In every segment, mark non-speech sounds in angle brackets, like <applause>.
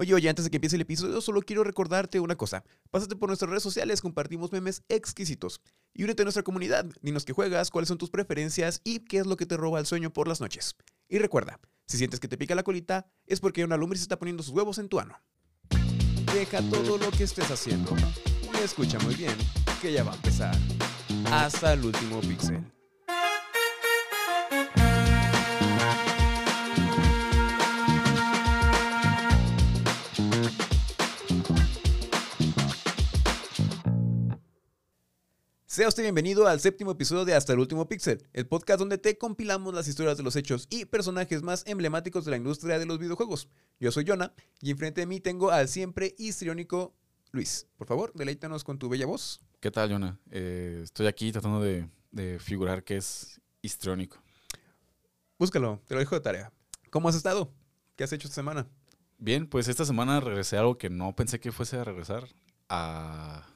Oye, oye, antes de que empiece el episodio, solo quiero recordarte una cosa. Pásate por nuestras redes sociales, compartimos memes exquisitos. Y únete a nuestra comunidad. Dinos qué juegas, cuáles son tus preferencias y qué es lo que te roba el sueño por las noches. Y recuerda, si sientes que te pica la colita, es porque una lumbre se está poniendo sus huevos en tu ano. Deja todo lo que estés haciendo. Y escucha muy bien, que ya va a empezar. Hasta el último píxel. Sea usted bienvenido al séptimo episodio de Hasta el último píxel, el podcast donde te compilamos las historias de los hechos y personajes más emblemáticos de la industria de los videojuegos. Yo soy Jonah y enfrente de mí tengo al siempre histriónico Luis. Por favor, deleítanos con tu bella voz. ¿Qué tal, Jonah? Eh, estoy aquí tratando de, de figurar que es histriónico. Búscalo, te lo dejo de tarea. ¿Cómo has estado? ¿Qué has hecho esta semana? Bien, pues esta semana regresé a algo que no pensé que fuese a regresar. A...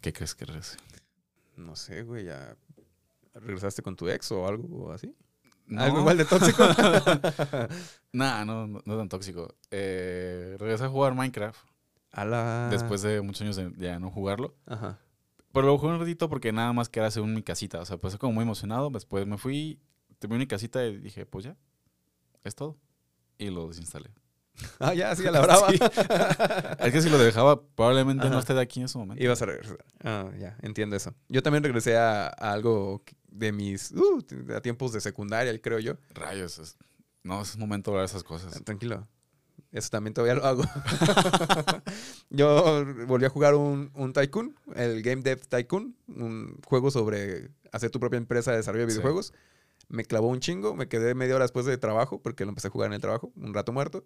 ¿Qué crees que regrese? No sé, güey, ya regresaste con tu ex o algo así. No. ¿Algo igual de tóxico? <laughs> Nah, no, no, no tan tóxico. Eh, regresé a jugar Minecraft A la... después de muchos años de ya no jugarlo. Ajá. Pero lo jugué un ratito porque nada más quería hacer mi casita. O sea, pues como muy emocionado. Después me fui, terminé mi casita y dije, pues ya, es todo. Y lo desinstalé. <laughs> Ah, ya, sí, a la <laughs> brava. Sí. <laughs> Es que si lo dejaba, probablemente no esté de aquí en ese momento. Ibas a regresar. Ah, ya, entiendo eso. Yo también regresé a, a algo de mis... Uh, a tiempos de secundaria, creo yo. Rayos. es- no, es momento de hablar de esas cosas. Tranquilo. Eso también todavía lo hago. Yo volví a jugar un, un Tycoon, el Game Dev Tycoon, un juego sobre hacer tu propia empresa de desarrollo de Sí. videojuegos. Me clavó un chingo, me quedé media hora después de trabajo, porque lo empecé a jugar en el trabajo, un rato muerto,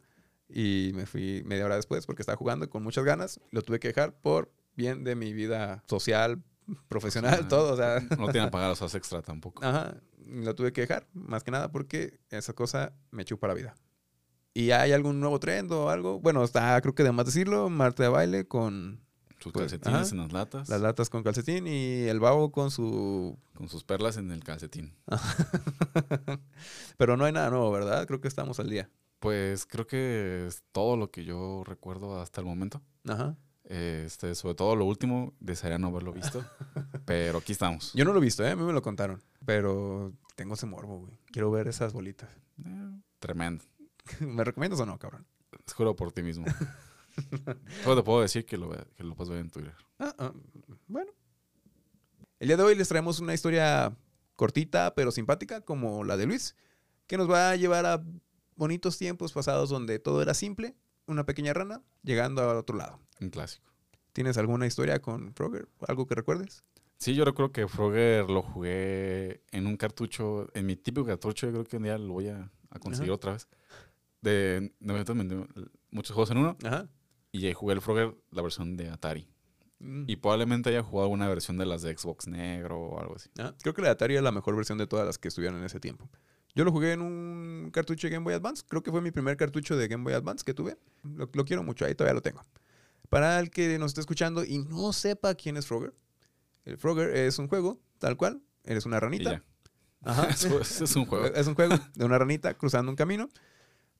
y me fui media hora después porque estaba jugando con muchas ganas. Lo tuve que dejar por bien de mi vida social, profesional, todo. O sea, <laughs> No tienen <laughs> pagar los horas extra tampoco. Ajá, lo tuve que dejar, más que nada porque esa cosa me chupa la vida. ¿Y hay algún nuevo trend o algo? Bueno, está, creo que de más decirlo, Marta de baile con Sus pues, calcetines ajá. en las latas. las latas con calcetín y el babo con su... Con sus perlas en el calcetín. <laughs> Pero no hay nada nuevo, ¿verdad? Creo que estamos al día. Pues creo que es todo lo que yo recuerdo hasta el momento. Ajá. Este, sobre todo lo último, desearía no haberlo visto. <laughs> pero aquí estamos. Yo no lo he visto, ¿eh? A mí me lo contaron. Pero tengo ese morbo, güey. Quiero ver esas bolitas. Eh, tremendo. <laughs> ¿Me recomiendas o no, cabrón? Juro por ti mismo. <laughs> Solo te puedo decir que lo, que lo puedes ver en Twitter. Ah, ah, bueno. El día de hoy les traemos una historia cortita pero simpática como la de Luis, que nos va a llevar a bonitos tiempos pasados donde todo era simple, una pequeña rana llegando al otro lado. Un clásico. ¿Tienes alguna historia con Frogger? ¿Algo que recuerdes? Sí, yo recuerdo que Frogger lo jugué en un cartucho, en mi típico cartucho, yo creo que un día lo voy a, a conseguir Ajá. otra vez. De 900, muchos juegos en uno. Ajá. Y ahí jugué el Frogger, la versión de Atari. Mm. Y probablemente haya jugado una versión de las de Xbox negro o algo así. Ah, creo que la de Atari es la mejor versión de todas las que estuvieron en ese tiempo. Yo lo jugué en un cartucho de Game Boy Advance. Creo que fue mi primer cartucho de Game Boy Advance que tuve. Lo, lo quiero mucho, ahí todavía lo tengo. Para el que nos esté escuchando y no sepa quién es Frogger, el Frogger es un juego, tal cual. Eres una ranita. Ajá. <laughs> Es un juego. Es un juego de una ranita cruzando un camino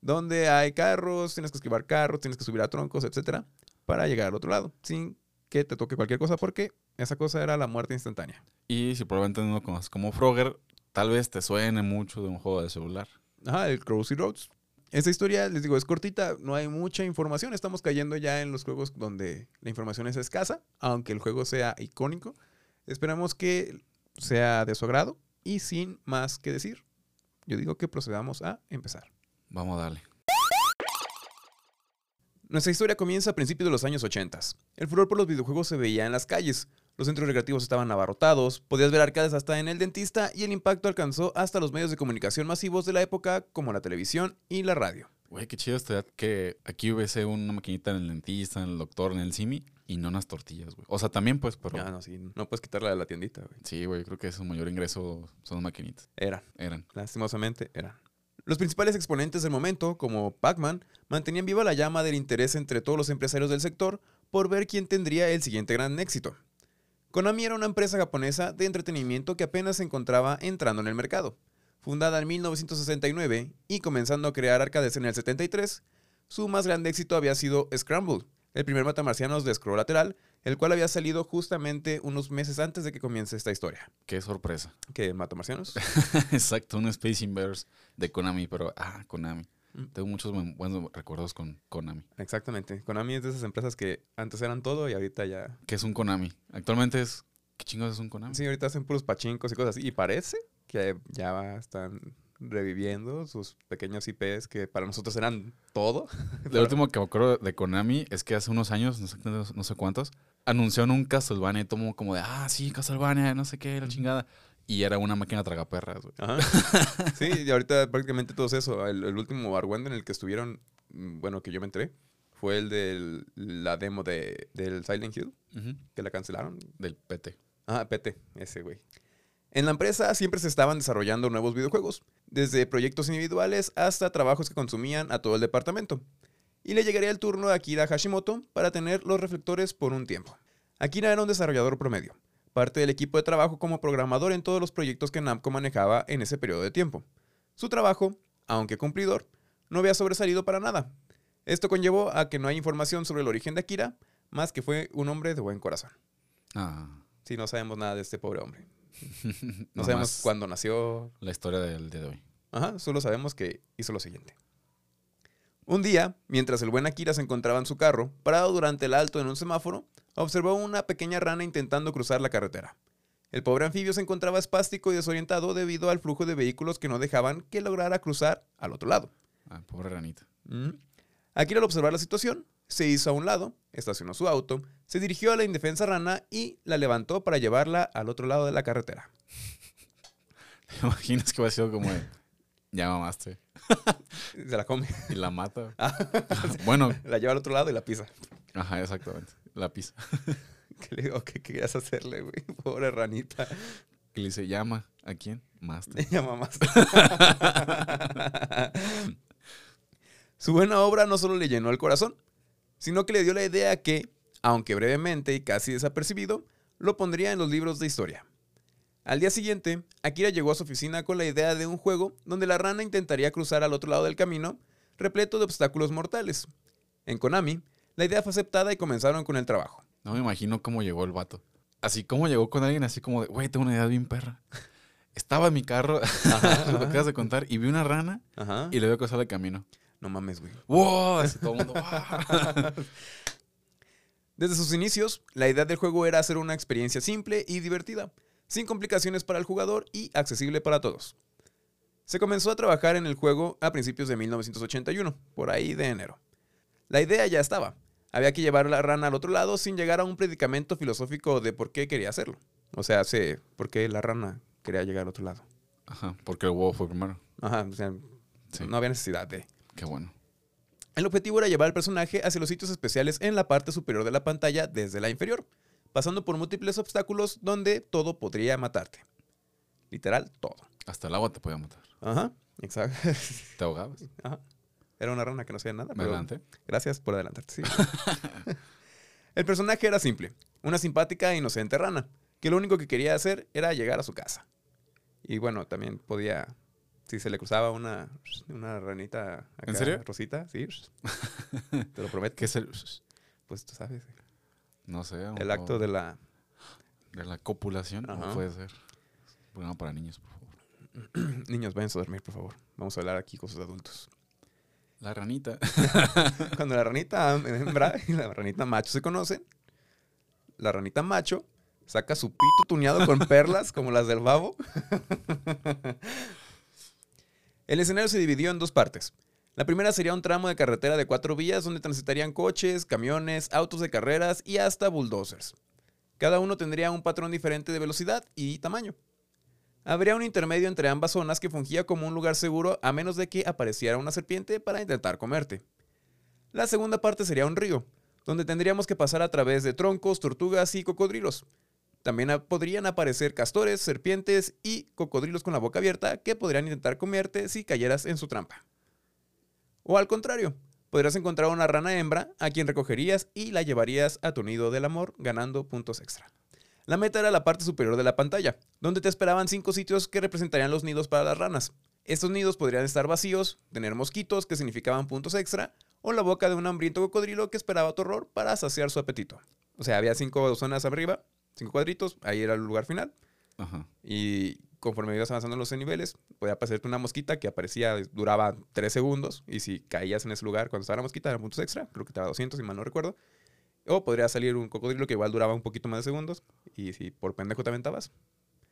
donde hay carros, tienes que esquivar carros, tienes que subir a troncos, etcétera, para llegar al otro lado, sin que te toque cualquier cosa, porque esa cosa era la muerte instantánea. Y si probablemente no lo conoces como Frogger, tal vez te suene mucho de un juego de celular. Ajá, el Crossy Roads. Esta historia, les digo, es cortita, no hay mucha información. Estamos cayendo ya en los juegos donde la información es escasa, aunque el juego sea icónico. Esperamos que sea de su agrado y sin más que decir, yo digo que procedamos a empezar. Vamos a darle. Nuestra historia comienza a principios de los años 80. El furor por los videojuegos se veía en las calles. Los centros recreativos estaban abarrotados, podías ver arcades hasta en el dentista y el impacto alcanzó hasta los medios de comunicación masivos de la época como la televisión y la radio. Güey, qué chido estaría que aquí hubiese una maquinita en el dentista, en el doctor, en el simi y no unas tortillas, güey. O sea, también pues, pero... Ah, no, sí, no puedes quitarla de la tiendita, güey. Sí, güey, creo que su mayor ingreso son las maquinitas. Eran, Eran. lastimosamente, eran. Los principales exponentes del momento, como Pac-Man, mantenían viva la llama del interés entre todos los empresarios del sector por ver quién tendría el siguiente gran éxito. Konami era una empresa japonesa de entretenimiento que apenas se encontraba entrando en el mercado. Fundada en 1969 y comenzando a crear arcades en el 73, su más grande éxito había sido Scramble, el primer matamarcianos de scroll lateral, el cual había salido justamente unos meses antes de que comience esta historia. Qué sorpresa. ¿Qué, matamarcianos? <laughs> Exacto, un Space Invaders de Konami, pero ah, Konami. Mm. Tengo muchos buen- buenos recuerdos con Konami. Exactamente. Konami es de esas empresas que antes eran todo y ahorita ya... ¿Qué es un Konami? Actualmente es. ¿Qué chingos es un Konami? Sí, ahorita hacen puros pachincos y cosas así. Y parece que ya están reviviendo sus pequeños IPs que para nosotros eran todo. <laughs> Lo último que me acuerdo de Konami es que hace unos años, no sé, no sé cuántos, anunciaron un Castlevania y tomó como de, ah, sí, Castlevania, no sé qué, la chingada. Y era una máquina tragaperras, güey. Ajá. <laughs> Sí, y ahorita prácticamente todo es eso. El, el último Argüende en el que estuvieron, mm, bueno, que yo me enteré, fue el de la demo de, del Silent Hill, que la cancelaron. Del PT. Ah, PT, ese güey. En la empresa siempre se estaban desarrollando nuevos videojuegos, desde proyectos individuales hasta trabajos que consumían a todo el departamento. Y le llegaría el turno a Akira Hashimoto para tener los reflectores por un tiempo. Akira era un desarrollador promedio, parte del equipo de trabajo como programador en todos los proyectos que Namco manejaba en ese periodo de tiempo. Su trabajo, aunque cumplidor, no había sobresalido para nada. Esto conllevó a que no hay información sobre el origen de Akira, más que fue un hombre de buen corazón. Ah. Sí, no sabemos nada de este pobre hombre. <laughs> No Nomás sabemos cuándo nació. La historia del día de hoy. Ajá, solo sabemos que hizo lo siguiente. Un día, mientras el buen Akira se encontraba en su carro, parado durante el alto en un semáforo, observó una pequeña rana intentando cruzar la carretera. El pobre anfibio se encontraba espástico y desorientado debido al flujo de vehículos que no dejaban que lograra cruzar al otro lado. Ah, pobre ranita. Mm. Akira al observar la situación, se hizo a un lado, estacionó su auto, se dirigió a la indefensa rana y la levantó para llevarla al otro lado de la carretera. <laughs> ¿Te imaginas que va a ser como de, ya mamaste? <laughs> Se la come. Y la mata. <laughs> Ah. bueno, La lleva al otro lado y la pisa. ajá, exactamente. La pisa. <laughs> ¿Qué le digo? ¿Qué querías hacerle, güey? Pobre ranita. Y le dice, llama. ¿A quién? Master. Ella mamás. Su buena obra no solo le llenó el corazón, sino que le dio la idea que, aunque brevemente y casi desapercibido, lo pondría en los libros de historia. Al día siguiente, Akira llegó a su oficina con la idea de un juego donde la rana intentaría cruzar al otro lado del camino, repleto de obstáculos mortales. En Konami, la idea fue aceptada y comenzaron con el trabajo. No me imagino cómo llegó el vato. Así como llegó con alguien así como de, güey, tengo una idea bien perra. <laughs> Estaba en mi carro, <laughs> <laughs> lo que acabas de contar, y vi una rana Ajá. y le veo cruzar el camino. No mames, güey. ¡Wow! Así todo el mundo, "¡Wow!". Desde sus inicios, la idea del juego era hacer una experiencia simple y divertida, sin complicaciones para el jugador y accesible para todos. Se comenzó a trabajar en el juego a principios de 1981, por ahí de enero. La idea ya estaba. Había que llevar a la rana al otro lado sin llegar a un predicamento filosófico de por qué quería hacerlo. O sea, sé por qué la rana quería llegar al otro lado. Ajá, porque el huevo fue primero. Ajá, o sea, Sí. no había necesidad de... Qué bueno. El objetivo era llevar al personaje hacia los sitios especiales en la parte superior de la pantalla desde la inferior, pasando por múltiples obstáculos donde todo podría matarte. Literal, todo. Hasta el agua te podía matar. Ajá, exacto. <laughs> Te ahogabas. Ajá. Era una rana que no hacía nada. pero Adelante. Gracias por adelantarte. sí. <laughs> El personaje era simple, una simpática e inocente rana, que lo único que quería hacer era llegar a su casa. Y bueno, también podía, si se le cruzaba una, una ranita acá, ¿En serio? rosita, sí, <laughs> te lo prometo. ¿Qué es el...? Pues tú sabes, No sé. el acto de la... de la copulación. ¿Cómo Ajá. puede ser? Programa para niños, por favor. <clears throat> Niños, váyanse a dormir, por favor. Vamos a hablar aquí con sus adultos. La ranita. <laughs> Cuando la ranita <laughs> hembra y la ranita macho se conocen, la ranita macho saca su pito tuneado con <laughs> perlas como las del babo. El escenario se dividió en dos partes. La primera sería un tramo de carretera de cuatro vías donde transitarían coches, camiones, autos de carreras y hasta bulldozers. Cada uno tendría un patrón diferente de velocidad y tamaño. Habría un intermedio entre ambas zonas que fungía como un lugar seguro a menos de que apareciera una serpiente para intentar comerte. La segunda parte sería un río, donde tendríamos que pasar a través de troncos, tortugas y cocodrilos. También podrían aparecer castores, serpientes y cocodrilos con la boca abierta que podrían intentar comerte si cayeras en su trampa. O al contrario, podrías encontrar una rana hembra a quien recogerías y la llevarías a tu nido del amor ganando puntos extra. La meta era la parte superior de la pantalla, donde te esperaban cinco sitios que representarían los nidos para las ranas. Estos nidos podrían estar vacíos, tener mosquitos que significaban puntos extra, o la boca de un hambriento cocodrilo que esperaba tu horror para saciar su apetito. O sea, había cinco zonas arriba, cinco cuadritos, ahí era el lugar final. Ajá. Y conforme ibas avanzando en los niveles, podía aparecerte una mosquita que aparecía, duraba 3 segundos. Y si caías en ese lugar cuando estaba la mosquita, eran puntos extra. Creo que te daba 200, si mal no recuerdo. O podría salir un cocodrilo que igual duraba un poquito más de segundos. Y si por pendejo te aventabas.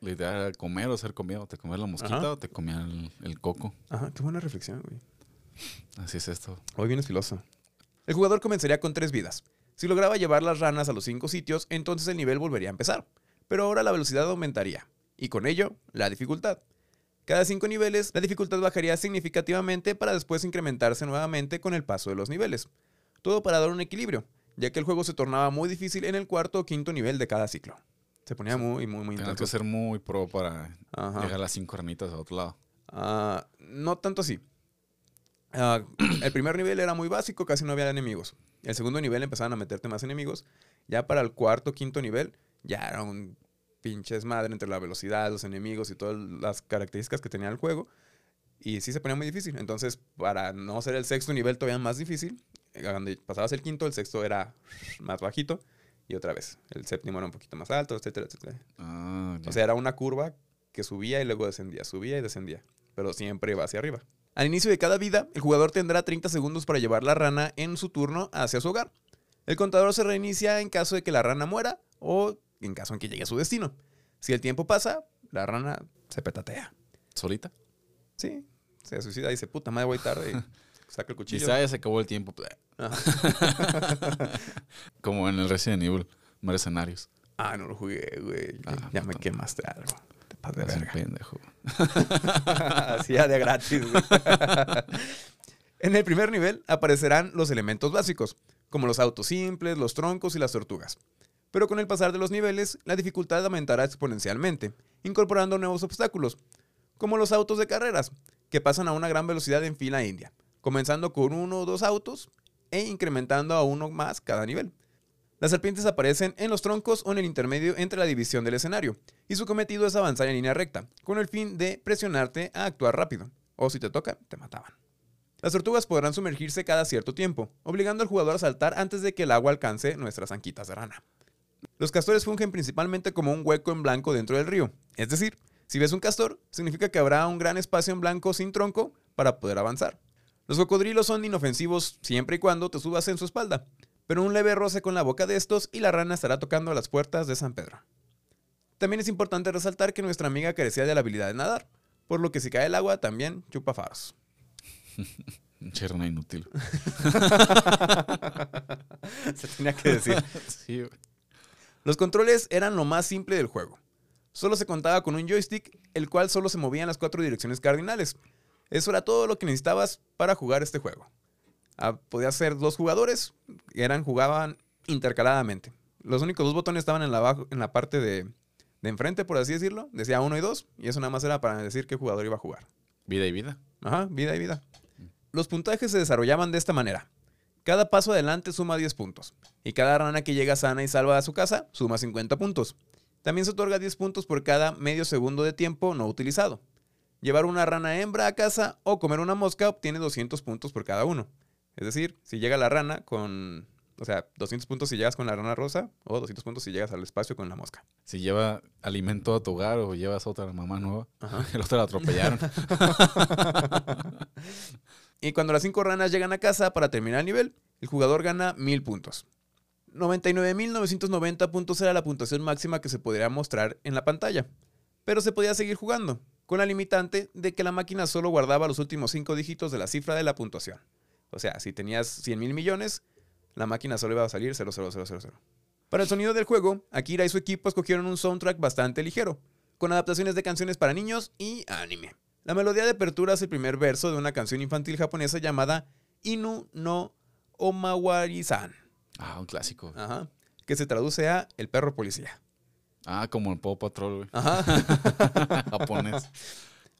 La idea era comer o ser comido. Te comías la mosquita Ajá. o te comías el, el coco. Ajá, qué buena reflexión, güey. Así es esto. Hoy vienes filoso. El jugador comenzaría con tres vidas. Si lograba llevar las ranas a los cinco sitios, entonces el nivel volvería a empezar. Pero ahora la velocidad aumentaría. Y con ello, la dificultad. Cada cinco niveles, la dificultad bajaría significativamente para después incrementarse nuevamente con el paso de los niveles. Todo para dar un equilibrio, ya que el juego se tornaba muy difícil en el cuarto o quinto nivel de cada ciclo. Se ponía muy, muy, muy Tenías que intenso. ser muy pro para Ajá. llegar a las cinco ranitas a otro lado. Ah, no tanto así. Ah, <clears throat> el primer nivel era muy básico, casi no había enemigos. El segundo nivel empezaban a meterte más enemigos. Ya para el cuarto, quinto nivel, ya era un pinche desmadre entre la velocidad, los enemigos y todas las características que tenía el juego. Y sí se ponía muy difícil. Entonces, para no ser el sexto nivel todavía más difícil, eh, cuando pasabas el quinto, el sexto era <laughs> más bajito. Y otra vez, el séptimo era un poquito más alto, etcétera, etcétera. Ah. O sea, era una curva que subía y luego descendía, subía y descendía, pero siempre iba hacia arriba. Al inicio de cada vida, el jugador tendrá 30 segundos para llevar la rana en su turno hacia su hogar. El contador se reinicia en caso de que la rana muera o en caso en que llegue a su destino. Si el tiempo pasa, la rana se petatea. ¿Solita? Sí, se suicida y dice, puta madre, voy tarde. y <laughs> saca el cuchillo. Quizá ya se acabó el tiempo. Ajá. <laughs> Como en el Resident Evil. Mercenarios. Ah, no lo jugué, güey. Ah, ya me puta. quemaste algo. Te pasas de verga. pendejo. <laughs> Así ya de gratis. güey. en el primer nivel aparecerán los elementos básicos, como los autos simples, los troncos y las tortugas. Pero con el pasar de los niveles, la dificultad aumentará exponencialmente, incorporando nuevos obstáculos, como los autos de carreras, que pasan a una gran velocidad en fila india, comenzando con uno o dos autos e incrementando a uno más cada nivel. Las serpientes aparecen en los troncos o en el intermedio entre la división del escenario, y su cometido es avanzar en línea recta, con el fin de presionarte a actuar rápido, o si te toca, te mataban. Las tortugas podrán sumergirse cada cierto tiempo, obligando al jugador a saltar antes de que el agua alcance nuestras anquitas de rana. Los castores fungen principalmente como un hueco en blanco dentro del río, es decir, si ves un castor, significa que habrá un gran espacio en blanco sin tronco para poder avanzar. Los cocodrilos son inofensivos siempre y cuando te subas en su espalda, pero un leve roce con la boca de estos y la rana estará tocando las puertas de San Pedro. También es importante resaltar que nuestra amiga carecía de la habilidad de nadar, por lo que si cae el agua también chupa faros. <laughs> Un cherno inútil. <laughs> Se tenía que decir. <laughs> sí, güey. Los controles eran lo más simple del juego. Solo se contaba con un joystick, el cual solo se movía en las cuatro direcciones cardinales. Eso era todo lo que necesitabas para jugar este juego. Ah, podías ser dos jugadores, eran, jugaban intercaladamente. Los únicos dos botones estaban en la, abajo- en la parte de, de enfrente, por así decirlo. Decía uno y dos, y eso nada más era para decir qué jugador iba a jugar. Vida y vida. Ajá, vida y vida. Los puntajes se desarrollaban de esta manera. Cada paso adelante suma 10 puntos. Y cada rana que llega sana y salva a su casa suma 50 puntos. También se otorga 10 puntos por cada medio segundo de tiempo no utilizado. Llevar una rana hembra a casa o comer una mosca obtiene 200 puntos por cada uno. Es decir, si llega la rana con... O sea, 200 puntos si llegas con la rana rosa o 200 puntos si llegas al espacio con la mosca. Si lleva alimento a tu hogar o llevas otra mamá nueva, Ajá. <laughs> el otro la atropellaron. <laughs> Y cuando las cinco ranas llegan a casa para terminar el nivel, el jugador gana 1000 puntos. 99.990 puntos era la puntuación máxima que se podría mostrar en la pantalla. Pero se podía seguir jugando, con la limitante de que la máquina solo guardaba los últimos 5 dígitos de la cifra de la puntuación. O sea, si tenías 100 mil millones, la máquina solo iba a salir 00000. Para el sonido del juego, Akira y su equipo escogieron un soundtrack bastante ligero, con adaptaciones de canciones para niños y anime. La melodía de apertura es el primer verso de una canción infantil japonesa llamada Inu no Omawari-san, ah, un clásico. ajá, que se traduce a El perro policía. Ah, como el Paw Patrol, güey. Ajá. <laughs> Japonés.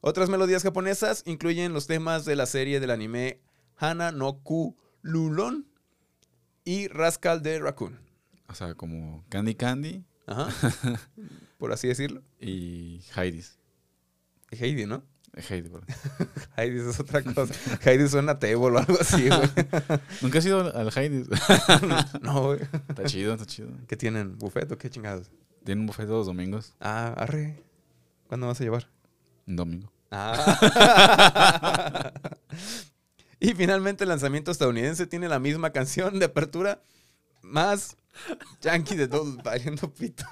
Otras melodías japonesas incluyen los temas de la serie del anime Hana no Ku Lulon y Rascal de Raccoon. O sea, como Candy Candy Ajá. <laughs> Por así decirlo. y Heidi's. Heidi, ¿no? Heidi, bro. <laughs> Heidi es otra cosa. Heidi suena a table o algo así, güey. <laughs> Nunca has ido al- Heidi. <laughs> No, güey. está chido, está chido. ¿Qué tienen? ¿Buffet o qué chingados? Tienen un buffet todos los domingos. Ah, arre. ¿Cuándo vas a llevar? Un domingo. Ah. y finalmente el lanzamiento estadounidense tiene la misma canción de apertura más Yankee de todos valiendo pito.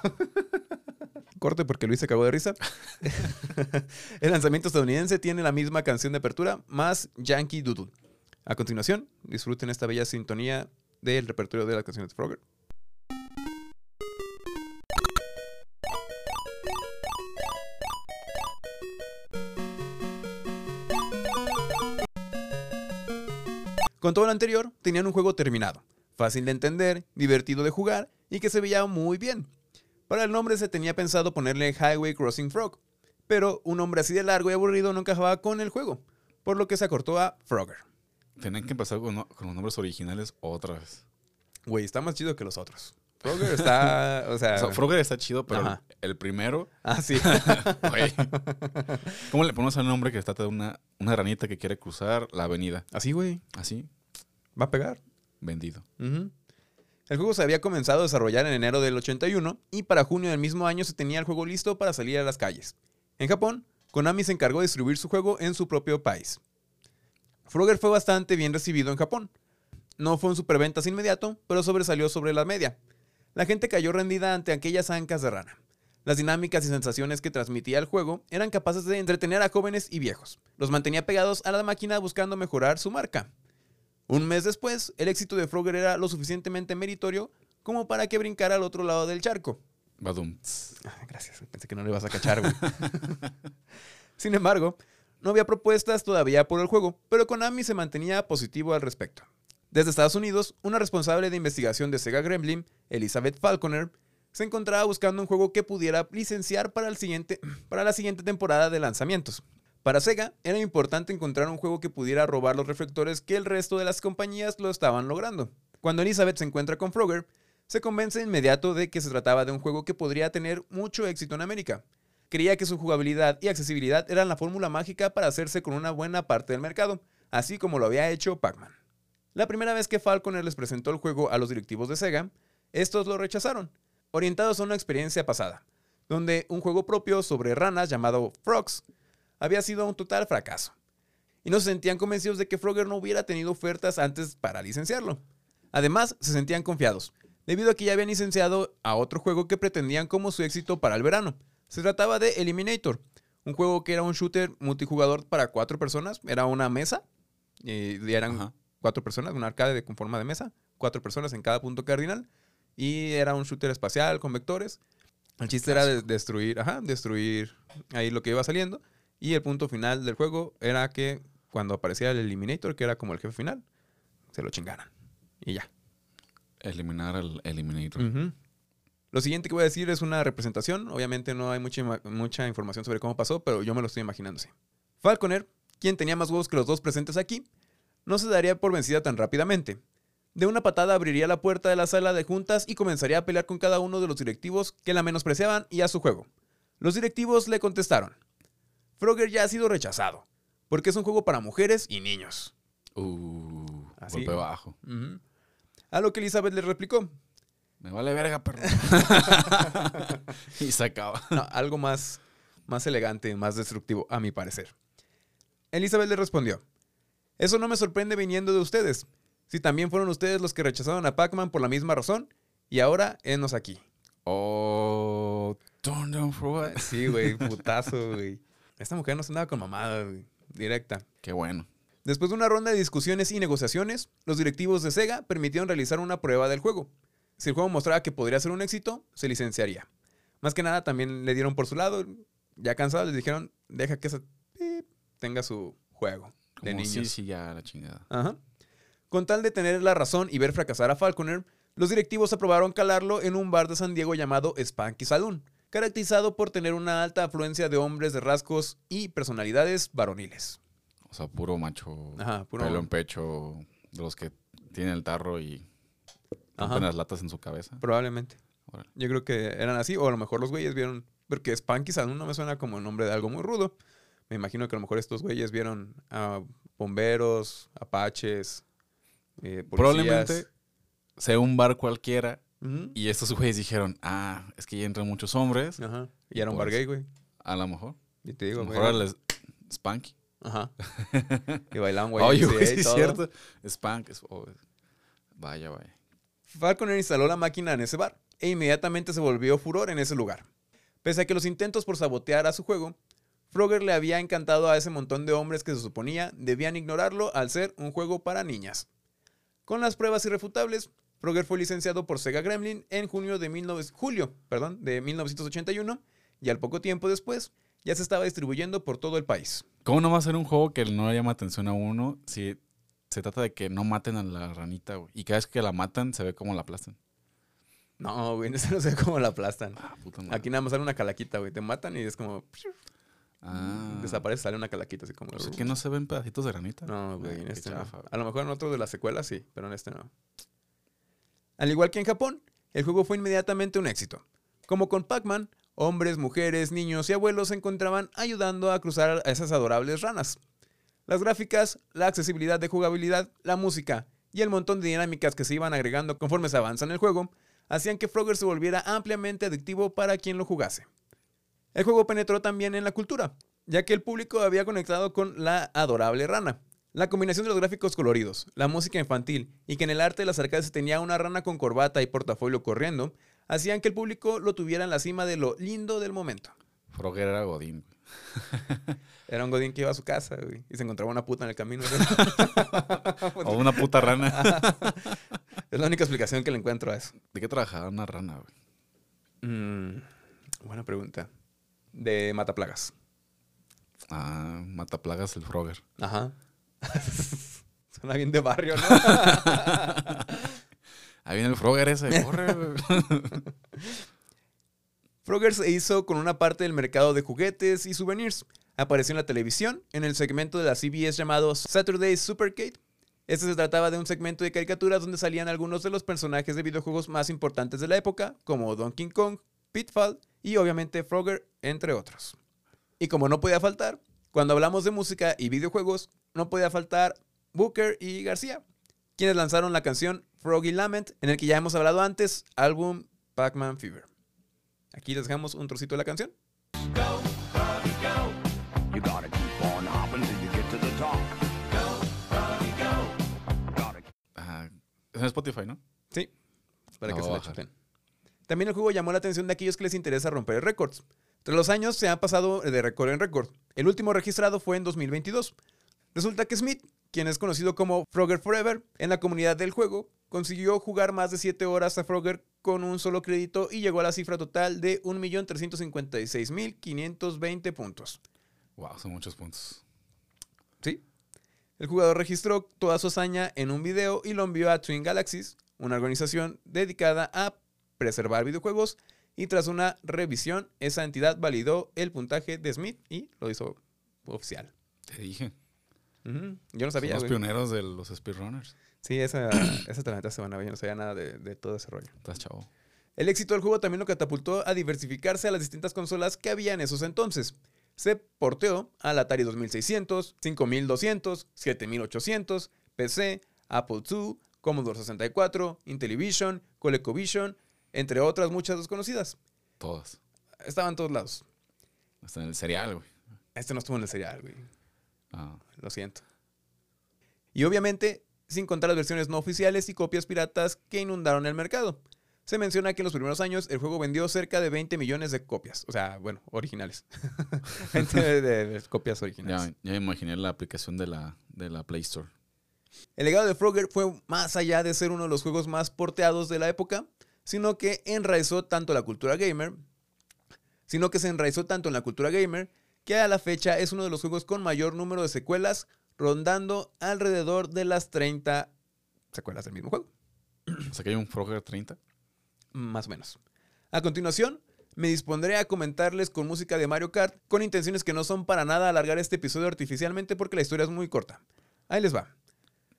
Corte porque Luis se cagó de risa. <laughs> el lanzamiento estadounidense tiene la misma canción de apertura más Yankee Doodle. A continuación, disfruten esta bella sintonía del repertorio de las canciones de Frogger. Con todo lo anterior, tenían un juego terminado, fácil de entender, divertido de jugar y que se veía muy bien. Para el nombre se tenía pensado ponerle Highway Crossing Frog, pero un nombre así de largo y aburrido no encajaba con el juego, por lo que se acortó a Frogger. Tenían que empezar con, los nombres originales otra vez. Güey, está más chido que los otros. <laughs> Frogger está, o sea... O sea, Frogger está chido, pero el, primero, ah, sí. <laughs> güey. <laughs> ¿Cómo le ponemos al nombre que trata de una, una ranita que quiere cruzar la avenida? Así, güey. Así, Va a pegar. vendido. Ujú. El juego se había comenzado a desarrollar en enero del 81 y para junio del mismo año se tenía el juego listo para salir a las calles. En Japón, Konami se encargó de distribuir su juego en su propio país. Frogger fue bastante bien recibido en Japón. No fue un superventas inmediato, pero sobresalió sobre la media. La gente cayó rendida ante aquellas ancas de rana. Las dinámicas y sensaciones que transmitía el juego eran capaces de entretener a jóvenes y viejos. Los mantenía pegados a la máquina buscando mejorar su marca. Un mes después, el éxito de Frogger era lo suficientemente meritorio como para que brincara al otro lado del charco. Badum. Ah, gracias, pensé que no le ibas a cachar, güey. <laughs> Sin embargo, no había propuestas todavía por el juego, pero Konami se mantenía positivo al respecto. Desde Estados Unidos, una responsable de investigación de Sega Gremlin, Elizabeth Falconer, se encontraba buscando un juego que pudiera licenciar para, el siguiente, <clears throat> para la siguiente temporada de lanzamientos. Para Sega, era importante encontrar un juego que pudiera robar los reflectores que el resto de las compañías lo estaban logrando. Cuando Elizabeth se encuentra con Frogger, se convence de inmediato de que se trataba de un juego que podría tener mucho éxito en América. Creía que su jugabilidad y accesibilidad eran la fórmula mágica para hacerse con una buena parte del mercado, así como lo había hecho Pac-Man. La primera vez que Falconer les presentó el juego a los directivos de Sega, estos lo rechazaron, orientados a una experiencia pasada, donde un juego propio sobre ranas llamado Frogs había sido un total fracaso. Y no se sentían convencidos de que Frogger no hubiera tenido ofertas antes para licenciarlo. Además, se sentían confiados, debido a que ya habían licenciado a otro juego que pretendían como su éxito para el verano. Se trataba de Eliminator, un juego que era un shooter multijugador para cuatro personas, era una mesa, y eran Ajá. cuatro personas, un arcade de- con forma de mesa, cuatro personas en cada punto cardinal, y era un shooter espacial con vectores. El chiste era de- destruir, ajá, destruir ahí lo que iba saliendo, y el punto final del juego era que cuando aparecía el Eliminator, que era como el jefe final, se lo chingaran. Y ya. Eliminar al Eliminator. Lo siguiente que voy a decir es una representación. Obviamente no hay mucha, mucha información sobre cómo pasó, pero yo me lo estoy imaginando así. Falconer, quien tenía más huevos que los dos presentes aquí, no se daría por vencida tan rápidamente. De una patada abriría la puerta de la sala de juntas y comenzaría a pelear con cada uno de los directivos que la menospreciaban y a su juego. Los directivos le contestaron. Frogger ya ha sido rechazado, porque es un juego para mujeres y niños. Uh, Así. golpe bajo. A lo que Elizabeth le replicó, Me vale verga, perro. <laughs> <laughs> y se acaba. No, algo más, más elegante, más destructivo, a mi parecer. Elizabeth le respondió, eso no me sorprende viniendo de ustedes. Si también fueron ustedes los que rechazaron a Pac-Man por la misma razón, y ahora enos aquí. Oh, for what? Sí, güey, putazo, güey. Esta mujer no se andaba con mamada, güey. Directa. Qué bueno. Después de una ronda de discusiones y negociaciones, los directivos de Sega permitieron realizar una prueba del juego. Si el juego mostraba que podría ser un éxito, se licenciaría. Más que nada, también le dieron por su lado. Ya cansados, les dijeron, deja que pip tenga su juego de Como niños. sí, sí, ya la chingada. Ajá. Con tal de tener la razón y ver fracasar a Falconer, los directivos aprobaron calarlo en un bar de San Diego llamado Spanky Saloon, caracterizado por tener una alta afluencia de hombres de rasgos y personalidades varoniles. O sea, puro macho. Ajá, puro- Pelo en pecho. De los que tienen el tarro y rompen las latas en su cabeza. Probablemente. Órale. Yo creo que eran así, o a lo mejor los güeyes vieron, porque Spanky Saloon no me suena como el nombre de algo muy rudo, Me imagino que a lo mejor estos güeyes vieron a bomberos, apaches, eh, policías. Probablemente sea un bar cualquiera Y estos güeyes dijeron, ah, es que ya entran muchos hombres. Ajá. Y era un bar Pues, gay, güey. A lo mejor. Y te A digo, lo güey. mejor era Spanky. Ajá. <laughs> Y bailaban, güey. Oye, güey, sí es cierto. Spank. es- oh, vaya, vaya. Falconer instaló la máquina en ese bar e inmediatamente se volvió furor en ese lugar. Pese a que los intentos por sabotear a su juego, Frogger le había encantado a ese montón de hombres que se suponía debían ignorarlo al ser un juego para niñas. Con las pruebas irrefutables, Frogger fue licenciado por Sega Gremlin en junio de 19 julio perdón, de 1981 y al poco tiempo después ya se estaba distribuyendo por todo el país. ¿Cómo no va a ser un juego que no le llama atención a uno si se trata de que no maten a la ranita, güey? Y cada vez que la matan, se ve como la aplastan. No, güey, <laughs> ese no sé cómo la aplastan. Ah, puta madre. Aquí nada más sale una calaquita, güey. Te matan y es como... Ah. Desaparece, sale una calaquita así como... O sea, que no se ven pedacitos de ranita. No, güey, Ah, en qué este no. güey. A lo mejor en otro de las secuelas sí, pero en este no. Al igual que en Japón, el juego fue inmediatamente un éxito. Como con Pac-Man, hombres, mujeres, niños y abuelos se encontraban ayudando a cruzar a esas adorables ranas. Las gráficas, la accesibilidad de jugabilidad, la música y el montón de dinámicas que se iban agregando conforme se avanza en el juego, hacían que Frogger se volviera ampliamente adictivo para quien lo jugase. El juego penetró también en la cultura, ya que el público había conectado con la adorable rana. La combinación de los gráficos coloridos, la música infantil y que en el arte de las arcades se tenía una rana con corbata y portafolio corriendo, hacían que el público lo tuviera en la cima de lo lindo del momento. Frogger era Godín. <laughs> Era un godín que iba a su casa güey, y se encontraba una puta en el camino. <laughs> O una puta rana. <laughs> es la única explicación que le encuentro a eso. ¿De qué trabajaba una rana, güey? Mm, buena pregunta. De mataplagas. Ah, mataplagas el Frogger. Ajá. <laughs> Suena bien de barrio, ¿no? <laughs> Ahí viene el Frogger ese. Corre. <laughs> Frogger se hizo con una parte del mercado de juguetes y souvenirs. Apareció en la televisión, en el segmento de la CBS llamado Saturday Supercade. Este se trataba de un segmento de caricaturas donde salían algunos de los personajes de videojuegos más importantes de la época, como Donkey Kong, Pitfall y obviamente Frogger, entre otros. Y como no podía faltar, cuando hablamos de música y videojuegos, no podía faltar Booker y García, quienes lanzaron la canción Froggy Lament, en el que ya hemos hablado antes, álbum Pac-Man Fever. Aquí les dejamos un trocito de la canción. You gotta keep on hopping till you get to the top. Go, Froggy, go. Gotta Ah, es en Spotify, ¿no? Sí, para que se la chuten. También el juego llamó la atención de aquellos que les interesa romper récords. Tras los años se ha pasado de récord en récord. El último registrado fue en 2022. Resulta que Smith, quien es conocido como Frogger Forever en la comunidad del juego, consiguió jugar más de 7 horas a Frogger con un solo crédito y llegó a la cifra total de 1.356.520 puntos. Wow, son muchos puntos. ¿Sí? El jugador registró toda su hazaña en un video y lo envió a Twin Galaxies, una organización dedicada a preservar videojuegos, y tras una revisión, esa entidad validó el puntaje de Smith y lo hizo oficial. Te dije. Yo no Son sabía, los güey. pioneros de los speedrunners. Sí, esa, <clears throat> esa te la neta se van a ver, yo no sabía nada de, de todo ese rollo. Estás chavo. El éxito del juego también lo catapultó a diversificarse a las distintas consolas que había en esos entonces. Se porteó al Atari 2600, 5200, 7800, PC, Apple II, Commodore 64, Intellivision, ColecoVision, entre otras muchas desconocidas. Todas. Estaban en todos lados. Hasta en el cereal, güey. Este no estuvo en el serial, güey. Ah, Lo siento. Y obviamente, sin contar las versiones no oficiales y copias piratas que inundaron el mercado. Se menciona que en los primeros años el juego vendió cerca de 20 millones de copias. O sea, bueno, originales. 20 <laughs> de, de- de copias originales. ya, ya me imaginé la aplicación de la, de la Play Store. El legado de Frogger fue más allá de ser uno de los juegos más porteados de la época, sino que enraizó tanto la cultura gamer, sino que se enraizó tanto en la cultura gamer, que a la fecha es uno de los juegos con mayor número de secuelas, rondando alrededor de las 30 secuelas del mismo juego, <clears throat> O sea que hay un Frogger 30. más o menos. A continuación, me dispondré a comentarles con música de Mario Kart, con intenciones que no son para nada alargar este episodio artificialmente porque la historia es muy corta. Ahí les va.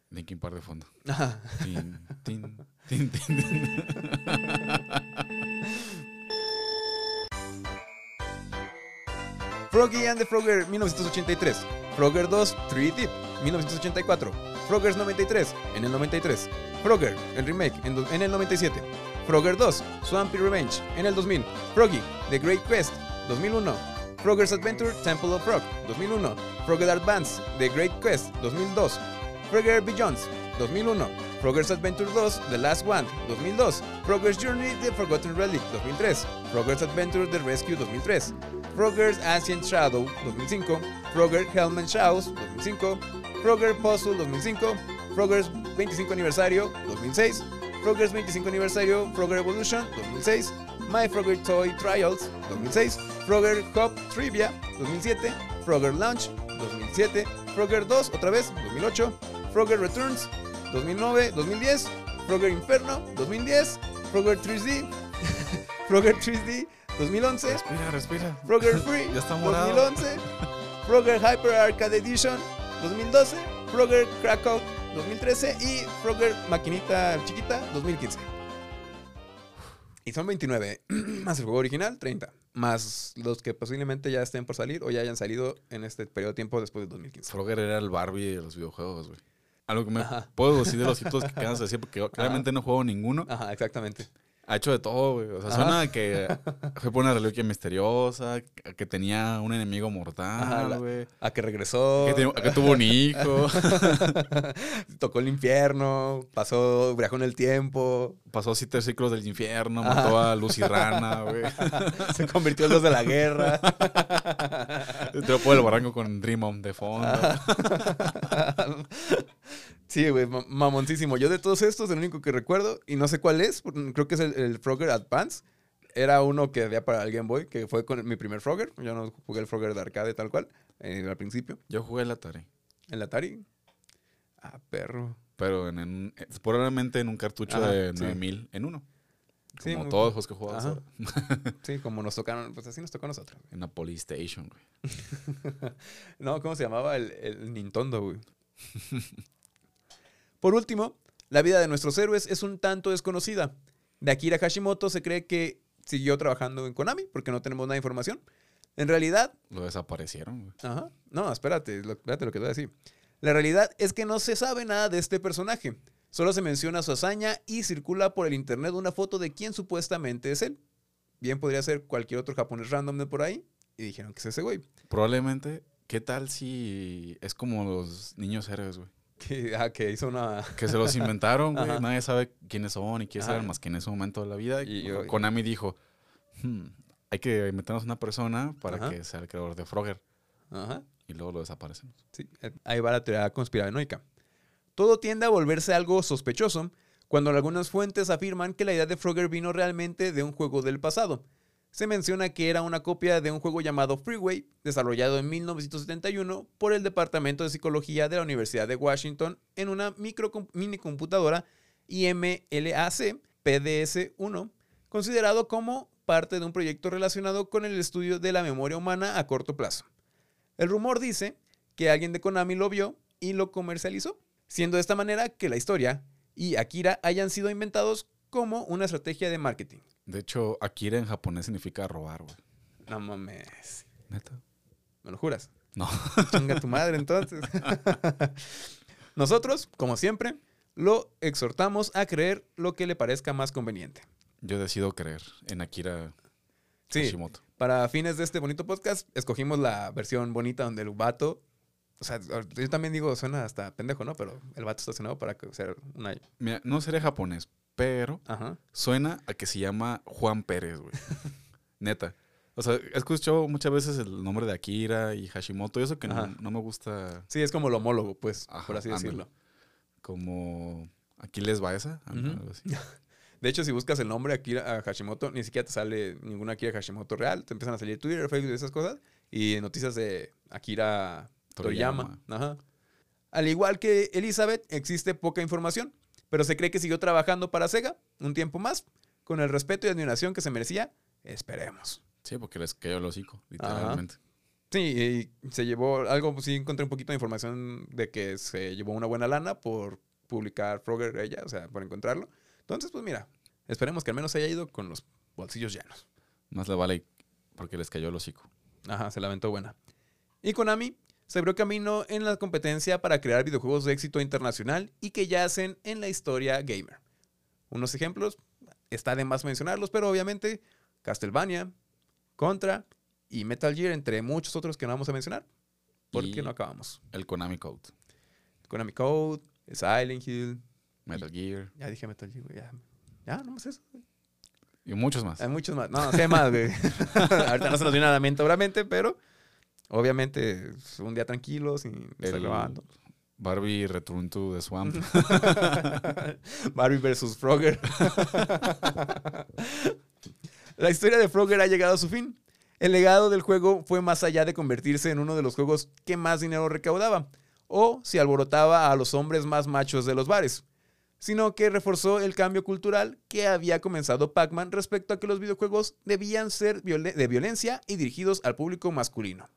Linkin Park de fondo. Ajá. Tin, tin, tin, <laughs> Froggy and the Frogger 1983. Frogger 2 3 Deep 1984. Froggers 93 en el 93. Frogger, el remake en, el 97. Frogger 2 Swampy Revenge en el 2000. Froggy, The Great Quest 2001. Frogger's Adventure Temple of Frog 2001. Frogger Advance The Great Quest 2002. Frogger Beyonds 2001. Frogger's Adventure 2 The Last One 2002. Frogger's Journey The Forgotten Relic 2003. Frogger's Adventure The Rescue 2003. Frogger's Ancient Shadow 2005. Frogger Hellman Shadows 2005. Frogger Puzzle 2005. Frogger's 25 aniversario 2006. Frogger's 25 aniversario Frogger Evolution 2006. My Frogger Toy Trials 2006. Frogger Hop Trivia 2007. Frogger Launch 2007. Frogger 2 otra vez 2008. Frogger Returns 2009, 2010, Frogger Inferno 2010, Frogger 3D, Frogger 3D 2011, Respira, respira. Frogger <laughs> Free Ya está morado. 2011, Frogger Hyper Arcade Edition 2012, Frogger Krakow 2013 y Frogger Maquinita Chiquita 2015. Y son 29, <clears throat> más el juego original 30, más los que posiblemente ya estén por salir o ya hayan salido en este periodo de tiempo después del 2015. Frogger era el Barbie de los videojuegos, güey. Algo que me Ajá. puedo decir de los <laughs> títulos que quedan decir porque claramente no juego ninguno. Ajá, exactamente. Ha hecho de todo, güey. O sea, Ajá. suena a que <laughs> fue por una reliquia misteriosa, que tenía un enemigo mortal, güey. A que regresó. Que, te- que tuvo un hijo. <laughs> Tocó el infierno, pasó, viajó en el tiempo, Pasó siete ciclos del infierno, Ajá. mató a Lucy Rana, güey. <laughs> se convirtió en los de la guerra. Tiró por el barranco con Dream On de fondo. Sí, güey, ma- mamoncísimo. Yo de todos estos, el único que recuerdo, y no sé cuál es, creo que es el, el Frogger Advance. Era uno que había para el Game Boy, que fue con mi primer Frogger. Yo no jugué el Frogger de arcade tal cual, eh, al principio. Yo jugué el Atari. El Atari. Ah, perro. Pero en, en- probablemente en un cartucho Ajá, de sí. 9000 en uno. Sí, Como todos los que ahora. Sí, <laughs> como nos tocaron, pues así nos tocó a nosotros. En la Polystation, güey. <laughs> No, ¿cómo se llamaba? El, el Nintendo, güey. <laughs> Por último, la vida de nuestros héroes es un tanto desconocida. De Akira Hashimoto se cree que siguió trabajando en Konami, porque no tenemos nada de información. En realidad, Lo desaparecieron, güey. ajá, no, espérate, lo, espérate lo que te voy a decir. La realidad es que no se sabe nada de este personaje. Solo se menciona su hazaña y circula por el internet una foto de quien supuestamente es él. Bien podría ser cualquier otro japonés random de por ahí. Y dijeron que es ese güey. Probablemente, ¿qué tal si es como los niños héroes, güey? Que, ah, que hizo una, Que se los inventaron, güey. Nadie sabe quiénes son y quiénes eran más que en ese momento de la vida. Y- Y Konami dijo, "Hmm, hay que inventarnos una persona para Ajá. que sea el creador de Frogger. Ajá. Y luego lo desaparecemos. Sí, eh, ahí va la teoría conspiranoica. Todo tiende a volverse algo sospechoso cuando algunas fuentes afirman que la idea de Frogger vino realmente de un juego del pasado. Se menciona que era una copia de un juego llamado Freeway, desarrollado en 1971 por el Departamento de Psicología de la Universidad de Washington en una minicomputadora IMLAC PDS-1, considerado como parte de un proyecto relacionado con el estudio de la memoria humana a corto plazo. El rumor dice que alguien de Konami lo vio y lo comercializó, siendo de esta manera que la historia y Akira hayan sido inventados como una estrategia de marketing. De hecho, Akira en japonés significa robar, güey. No mames. Neta. ¿Me lo juras? No. <laughs> Chinga tu madre entonces. <laughs> Nosotros, como siempre, lo exhortamos a creer lo que le parezca más conveniente. Yo decido creer en Akira Sí, Hashimoto. para fines de este bonito podcast, escogimos la versión bonita donde el vato... O sea, yo también digo, suena hasta pendejo, ¿no? Pero el vato está estacionado para sea una... Mira, no seré japonés, pero Ajá. suena a que se llama Juan Pérez, güey. <laughs> Neta. O sea, he escuchado muchas veces el nombre de Akira y Hashimoto y eso que no, me gusta Sí, es como el homólogo, pues, Ajá, por así ándale. decirlo. como Aquiles Baeza. Ujú. algo así. <laughs> De hecho, si buscas el nombre Akira a Hashimoto, ni siquiera te sale ninguna Akira Hashimoto real. Te empiezan a salir Twitter, Facebook y esas cosas. Y noticias de Akira Toriyama. Ajá. Al igual que Elizabeth, existe poca información, pero se cree que siguió trabajando para Sega un tiempo más, con el respeto y admiración que se merecía. Esperemos. Sí, porque les cayó el hocico, literalmente. Sí, y se llevó algo, pues, sí encontré un poquito de información de que se llevó una buena lana por publicar Frogger ella, o sea, por encontrarlo. Entonces, pues mira, esperemos que al menos haya ido con los bolsillos llenos. Más le vale porque les cayó el hocico. Ajá, se la aventó buena. Y Konami se abrió camino en la competencia para crear videojuegos de éxito internacional y que yacen en la historia gamer. Unos ejemplos, está de más mencionarlos, pero obviamente Castlevania, Contra y Metal Gear, entre muchos otros que no vamos a mencionar, porque Y- no acabamos. El Konami Code. Konami Code, Silent Hill, Metal Gear. ya dije Metal Gear, güey, ya. Ya, no más eso. Y muchos más. Hay muchos más. No, sé más, güey. <laughs> Ahorita no se nos viene a la mente, obviamente, pero obviamente un día tranquilo, sin estar grabando. Barbie Return to the Swamp. <laughs> Barbie versus Frogger. <laughs> la historia de Frogger ha llegado a su fin. El legado del juego fue más allá de convertirse en uno de los juegos que más dinero recaudaba, o si alborotaba a los hombres más machos de los bares, sino que reforzó el cambio cultural que había comenzado Pac-Man respecto a que los videojuegos debían ser violen- de violencia y dirigidos al público masculino.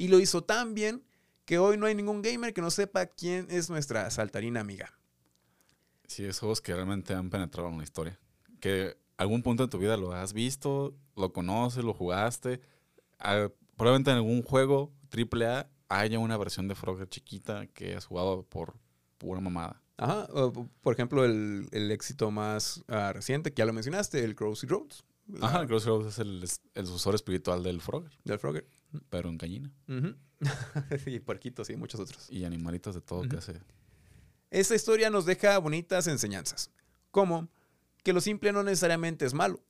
Y lo hizo tan bien que hoy no hay ningún gamer que no sepa quién es nuestra saltarina amiga. Sí, esos juegos que realmente han penetrado en la historia. Que algún punto de tu vida lo has visto, lo conoces, lo jugaste. Ah, probablemente en algún juego AAA haya una versión de Frogger chiquita que has jugado por pura mamada. Ajá, por ejemplo, el, el éxito más ah, reciente, que ya lo mencionaste, el Crossy Roads. La- Ajá, el Crossroads es el, el sucesor espiritual del Frogger, Del Frogger. pero en gallina. Ujú. <laughs> y puerquitos y muchos otros. Y animalitos de todo que hace. Esta historia nos deja bonitas enseñanzas, como que lo simple no necesariamente es malo,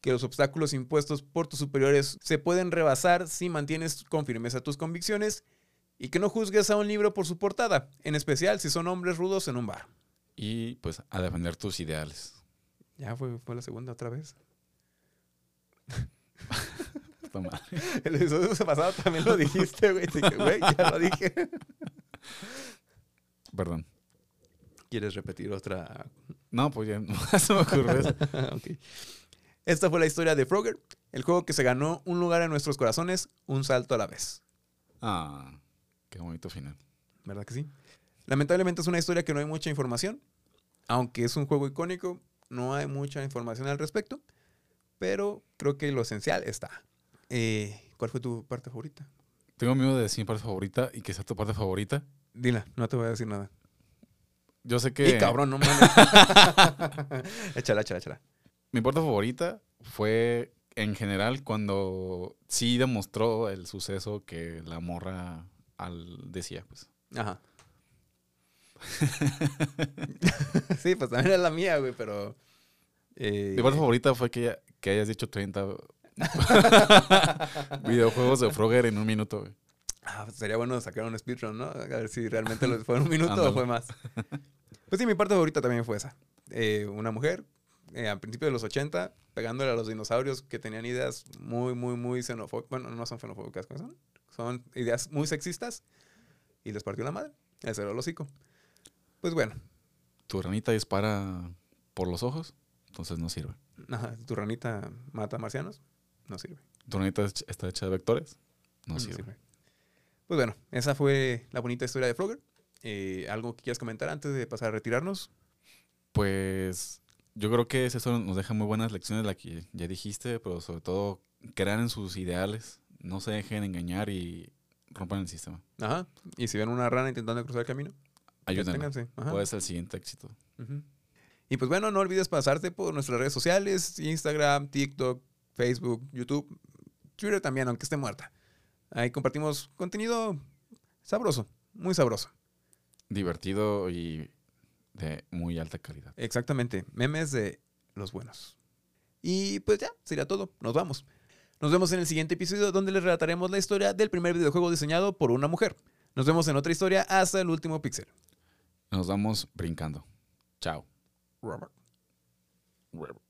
que los obstáculos impuestos por tus superiores se pueden rebasar si mantienes con firmeza tus convicciones y que no juzgues a un libro por su portada, en especial si son hombres rudos en un bar. Y pues a defender tus ideales. Ya fue, fue la segunda otra vez. <laughs> Puta madre. El episodio pasado también lo dijiste, güey. Dije, güey, ya lo dije. <laughs> Perdón. ¿Quieres repetir otra? No, pues ya <laughs> no se me ocurrió eso. Ok. Esta fue la historia de Frogger, el juego que se ganó un lugar en nuestros corazones, un salto a la vez. Ah, qué bonito final. ¿Verdad que sí? Lamentablemente es una historia que no hay mucha información. Aunque es un juego icónico, no hay mucha información al respecto. Pero creo que lo esencial está. Eh, ¿Cuál fue tu parte favorita? Tengo miedo de decir mi parte favorita y que sea tu parte favorita. Dila, no te voy a decir nada. Yo sé que Y cabrón, no mames. <laughs> échala, échala, échala. mi parte favorita fue en general cuando sí demostró el suceso que la morra al decía, pues. Ajá. <laughs> <laughs> sí, pues también es la mía, güey, pero. eh, Mi parte favorita fue que, que hayas dicho 30 <laughs> videojuegos de Frogger en un minuto, güey. ah, pues sería bueno sacar un speedrun, ¿no? A ver si realmente lo- fue en un minuto o fue más. Pues sí, mi parte favorita también fue esa. Eh, una mujer, eh, a principios de los 80, pegándole a los dinosaurios que tenían ideas muy, muy, muy xenofóbicas. Bueno, no son xenofóbicas, ¿cómo son? Son ideas muy sexistas. Y les partió la madre. Le cerró el hocico. Pues bueno, Tu ranita dispara por los ojos, entonces no sirve. Ajá, tu ranita mata marcianos. No sirve. Tu ranita es- está hecha de vectores, no No sirve. sirve. Pues bueno, esa fue la bonita historia de Frogger. Eh, ¿Algo que quieras comentar antes de pasar a retirarnos? Pues yo creo que eso nos deja muy buenas lecciones, la que ya dijiste, pero sobre todo crean en sus ideales, no se dejen engañar y rompan el sistema. Ajá. Y si ven una rana intentando cruzar el camino, Ayúdenla. Puede ser el siguiente éxito. Ujú. Y pues bueno, no olvides pasarte por nuestras redes sociales, Instagram, TikTok, Facebook, YouTube, Twitter también, aunque esté muerta. Ahí compartimos contenido sabroso, muy sabroso. Divertido y de muy alta calidad. Exactamente, memes de los buenos. Y pues ya, sería todo. Nos vamos. Nos vemos en el siguiente episodio donde les relataremos la historia del primer videojuego diseñado por una mujer. Nos vemos en otra historia hasta el último pixel. Nos vamos brincando. Chao. Robert. Robert.